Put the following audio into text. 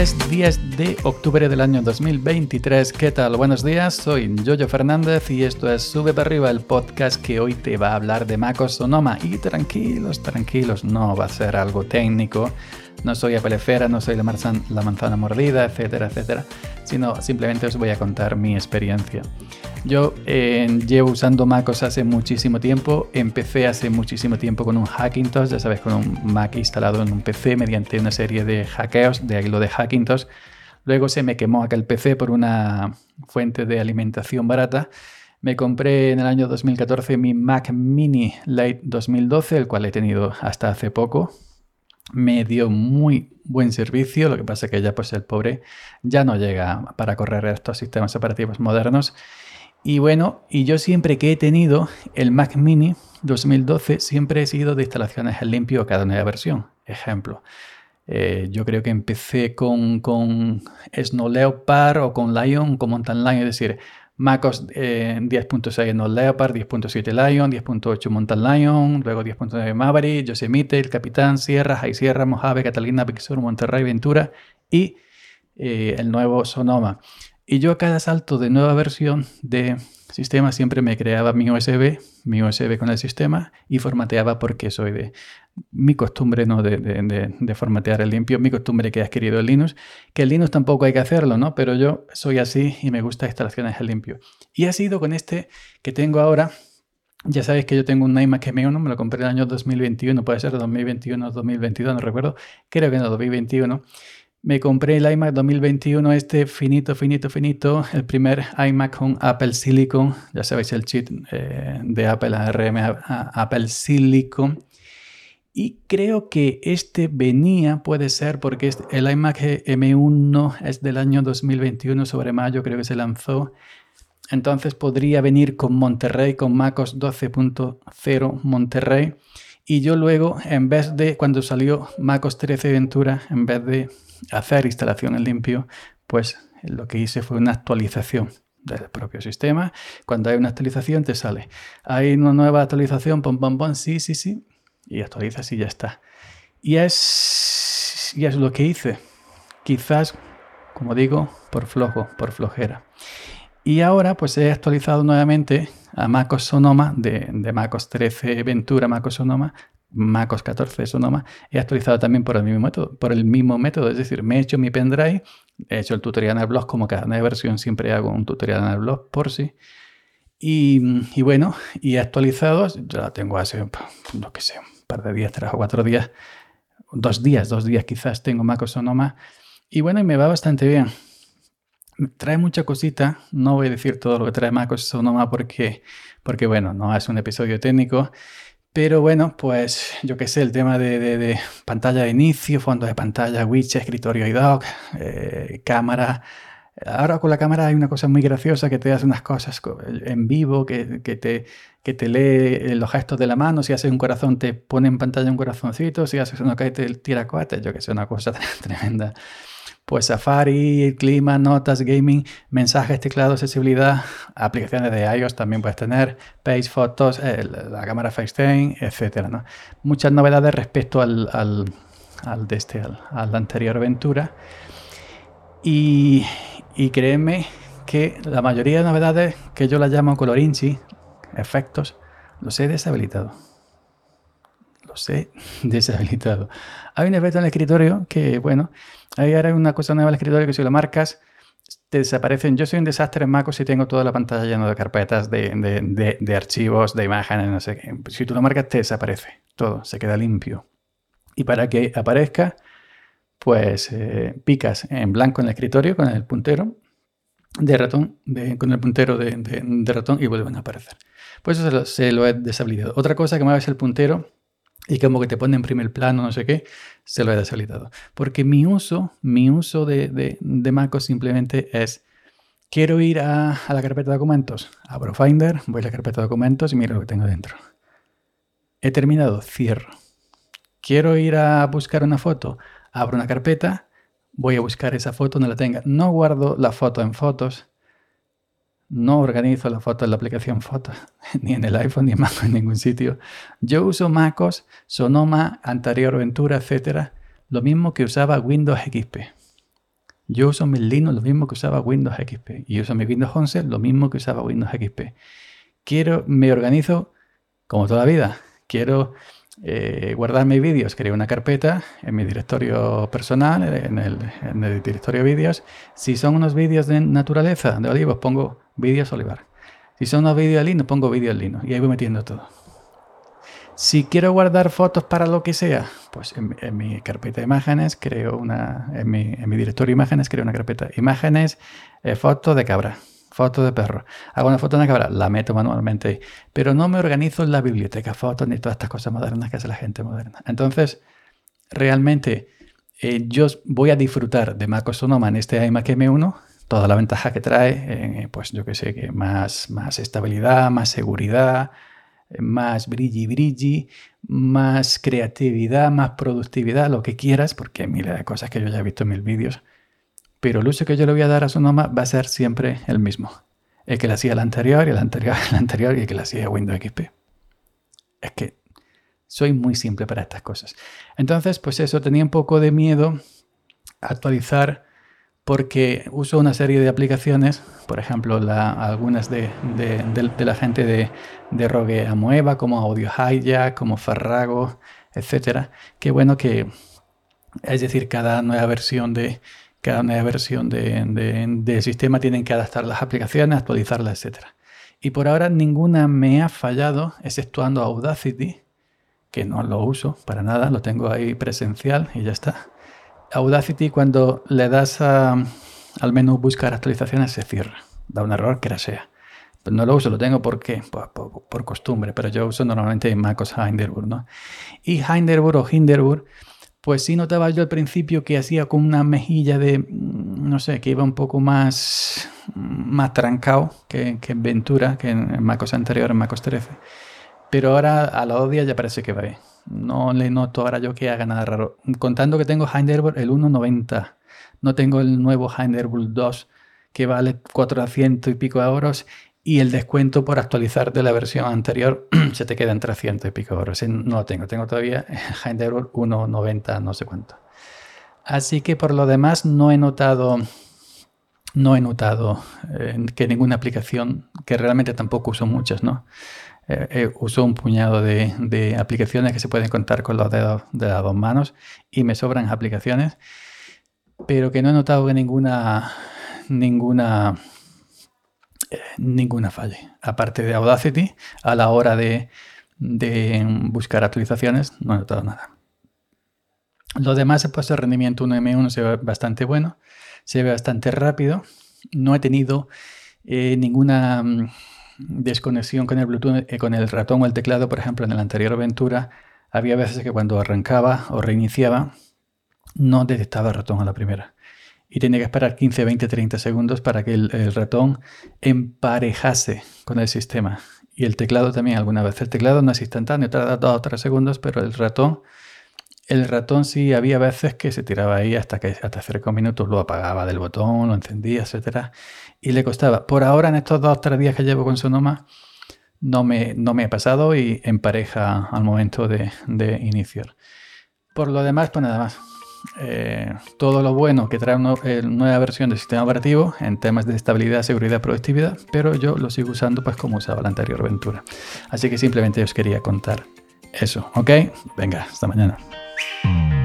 Martes 10 de octubre del año 2023. ¿Qué tal? Buenos días, soy Jojo Fernández y esto es Sube para arriba, el podcast que hoy te va a hablar de MacOS Sonoma. Y tranquilos, tranquilos, no va a ser algo técnico no soy Apelefera, no soy la, manzana, la manzana mordida, etcétera, etcétera, sino simplemente os voy a contar mi experiencia. Yo eh, llevo usando MacOS hace muchísimo tiempo, empecé hace muchísimo tiempo con un Hackintosh, ya sabes, con un Mac instalado en un PC mediante una serie de hackeos, de lo de Hackintosh. Luego se me quemó aquel PC por una fuente de alimentación barata. Me compré en el año 2014 mi Mac Mini Late 2012, el cual he tenido hasta hace poco, me dio muy buen servicio, lo que pasa que ya pues el pobre ya no llega para correr estos sistemas operativos modernos. Y bueno, y yo siempre que he tenido el Mac Mini 2012, siempre he sido de instalaciones en limpio cada nueva versión. Ejemplo, eh, yo creo que empecé con, con Snow Leopard o con Lion, con Mountain Lion, es decir, MacOS 10.6 eh, en Leopard, 10.7 Lion, 10.8 Mountain Lion, luego 10.9 Maverick, Yosemite, El Capitán, Sierra, High Sierra, Mojave, Catalina, Big Monterrey, Ventura y eh, el nuevo Sonoma. Y yo a cada salto de nueva versión de sistema siempre me creaba mi USB, mi USB con el sistema y formateaba porque soy de mi costumbre ¿no? de, formatear el limpio, mi costumbre que he adquirido en Linux, que en Linux tampoco hay que hacerlo, ¿no? pero yo soy así y me gusta instalaciones en limpio. Y ha sido con este que tengo ahora, ya sabéis que yo tengo un iMac M1, me lo compré en el año 2021, puede ser 2021 o 2022, no recuerdo, creo que en 2021. Me compré el iMac 2021, este finito, finito, finito, el primer iMac con Apple Silicon, ya sabéis el chip eh, de Apple ARM Apple Silicon. Y creo que este venía, puede ser, porque el iMac M1 es del año 2021, sobre mayo creo que se lanzó. Entonces podría venir con Monterrey, con MacOS 12.0 Monterrey. Y yo luego, en vez de, cuando salió MacOS 13 Ventura, en vez de hacer instalación en limpio, pues lo que hice fue una actualización del propio sistema. Cuando hay una actualización te sale, hay una nueva actualización, pom, pom, pom, sí, sí, sí, y actualizas y ya está. Y es, y es lo que hice. Quizás, como digo, por flojo, por flojera. Y ahora pues he actualizado nuevamente a MacOS Sonoma de, de MacOS 13 Ventura, MacOS Sonoma, MacOS 14 Sonoma, he actualizado también por el mismo método, por el mismo método, es decir, me he hecho mi pendrive, he hecho el tutorial en el blog, como cada nueva versión siempre hago un tutorial en el blog por si. Y, bueno, y actualizado, ya la tengo hace, no que sé, un par de días, tres o cuatro días, dos días, dos días quizás tengo MacOS Sonoma. Y bueno, y me va bastante bien. Trae mucha cosita, no voy a decir todo lo que trae MacOS Sonoma porque, porque bueno, no es un episodio técnico. Pero bueno, pues yo qué sé, el tema de, pantalla de inicio, fondo de pantalla, widget, escritorio y dock, eh, cámara. Ahora con la cámara hay una cosa muy graciosa que te hace unas cosas en vivo, que, te, que te lee los gestos de la mano. Si haces un corazón, te pone en pantalla un corazoncito. Si haces una calle, te tira cohetes. Yo que sé, una cosa tremenda pues Safari, clima, notas, gaming, mensajes, teclado, accesibilidad, aplicaciones de iOS también puedes tener, Page, fotos, la cámara FaceTime, etc. Muchas novedades respecto al, de este, al, anterior aventura. Y, y créeme que la mayoría de novedades que yo las llamo colorinchi, efectos, los he deshabilitado deshabilitado. Hay un efecto en el escritorio que, bueno, hay ahora una cosa nueva en el escritorio que si lo marcas, te desaparecen. Yo soy un desastre en MacOS y tengo toda la pantalla llena de carpetas, de, archivos, de imágenes, no sé qué. Si tú lo marcas, te desaparece. Todo, se queda limpio. Y para que aparezca, pues eh, picas en blanco en el escritorio con el puntero de ratón, con el puntero de, ratón y vuelven a aparecer. Pues eso se lo, se lo he deshabilitado. Otra cosa que me es el puntero y como que te pone en primer plano, no sé qué, se lo he deshabilitado. Porque mi uso, mi uso de, de, MacOS simplemente es, quiero ir a, a, la carpeta de documentos, abro Finder, voy a la carpeta de documentos y miro lo que tengo dentro. He terminado, cierro. Quiero ir a buscar una foto, abro una carpeta, voy a buscar esa foto donde la tenga. No guardo la foto en fotos, no organizo la foto en la aplicación Fotos, ni en el iPhone, ni en en ningún sitio. Yo uso MacOS, Sonoma, Anterior Ventura, etc. Lo mismo que usaba Windows XP. Yo uso mi Linux lo mismo que usaba Windows XP y uso mi Windows 11 lo mismo que usaba Windows XP. Quiero, me organizo como toda la vida. Quiero eh, guardar mis vídeos, creo una carpeta en mi directorio personal, en el, en el directorio vídeos. Si son unos vídeos de naturaleza, de olivos, pongo vídeos olivar. Si son unos vídeos de Linux, pongo vídeos Linux y ahí voy metiendo todo. Si quiero guardar fotos para lo que sea, pues en, mi carpeta de imágenes creo una, en mi, en directorio de imágenes creo una carpeta imágenes, eh, fotos de cabra, fotos de perro. Hago una foto de una cabra, la meto manualmente, pero no me organizo en la biblioteca fotos ni todas estas cosas modernas que hace la gente moderna. Entonces, realmente eh, yo voy a disfrutar de MacOS Sonoma en este iMac M1, toda la ventaja que trae, eh, pues yo que sé, que más, más estabilidad, más seguridad, más brilli brilli, más creatividad, más productividad, lo que quieras, porque mira de cosas que yo ya he visto en mil vídeos. Pero el uso que yo le voy a dar a Sonoma va a ser siempre el mismo. El que le hacía el anterior y el anterior el anterior y el que le hacía Windows XP. Es que soy muy simple para estas cosas. Entonces, pues eso, tenía un poco de miedo a actualizar porque uso una serie de aplicaciones, por ejemplo, algunas de, la gente de, de Rogue Amoeba, como Audio Hijack, como Farrago, etcétera. Qué bueno que, es decir, cada nueva versión de cada nueva versión de, sistema tienen que adaptar las aplicaciones, actualizarlas, etcétera. Y por ahora ninguna me ha fallado, exceptuando Audacity, que no lo uso para nada, lo tengo ahí presencial y ya está. Audacity cuando le das al menú buscar actualizaciones se cierra. Da un error que sea. Pues no lo uso, lo tengo porque por, por, costumbre, pero yo uso normalmente MacOS Hinderburg, ¿no? Y Hinderburg o Hinderburg, pues sí notaba yo al principio que hacía con una mejilla de, no sé, que iba un poco más, más trancado que, en Ventura, que en MacOS anterior, en MacOS 13. Pero ahora a los dos días ya parece que va bien. No le noto ahora yo que haga nada raro. Contando que tengo Hinderburg el 1.90. No tengo el nuevo Hinderburg 2 que vale 400 y pico euros y el descuento por actualizar de la versión anterior se te queda en 300 y pico euros. No lo tengo, tengo todavía Hinderburg 1.90 no sé cuánto. Así que por lo demás no he notado no he notado eh, que ninguna aplicación, que realmente tampoco uso muchas, ¿no? Eh, eh, uso un puñado de, aplicaciones que se pueden contar con los dedos de las dos manos y me sobran aplicaciones, pero que no he notado que ninguna, ninguna, eh, ninguna falle. Aparte de Audacity, a la hora de, buscar actualizaciones, no he notado nada. Lo demás, pues el rendimiento 1M1 se ve bastante bueno, se ve bastante rápido. No he tenido ninguna mm, desconexión con el Bluetooth, eh, con el ratón o el teclado, por ejemplo, en la anterior aventura, había veces que cuando arrancaba o reiniciaba, no detectaba el ratón a la primera. Y tenía que esperar 15, 20, 30 segundos para que el, ratón emparejase con el sistema. Y el teclado también, alguna vez. El teclado no es instantáneo, tarda 2 o 3 segundos, pero el ratón el ratón sí había veces que se tiraba ahí hasta que hasta 5 minutos lo apagaba del botón, lo encendía, etcétera, y le costaba. Por ahora, en estos dos o tres días que llevo con Sonoma, no me, no me ha pasado y empareja al momento de, iniciar. Por lo demás, pues nada más. Eh, todo lo bueno que trae una eh, nueva versión del sistema operativo en temas de estabilidad, seguridad, productividad, pero yo lo sigo usando pues como usaba la anterior aventura. Así que simplemente os quería contar eso, ¿ok? Venga, hasta mañana. Thank you.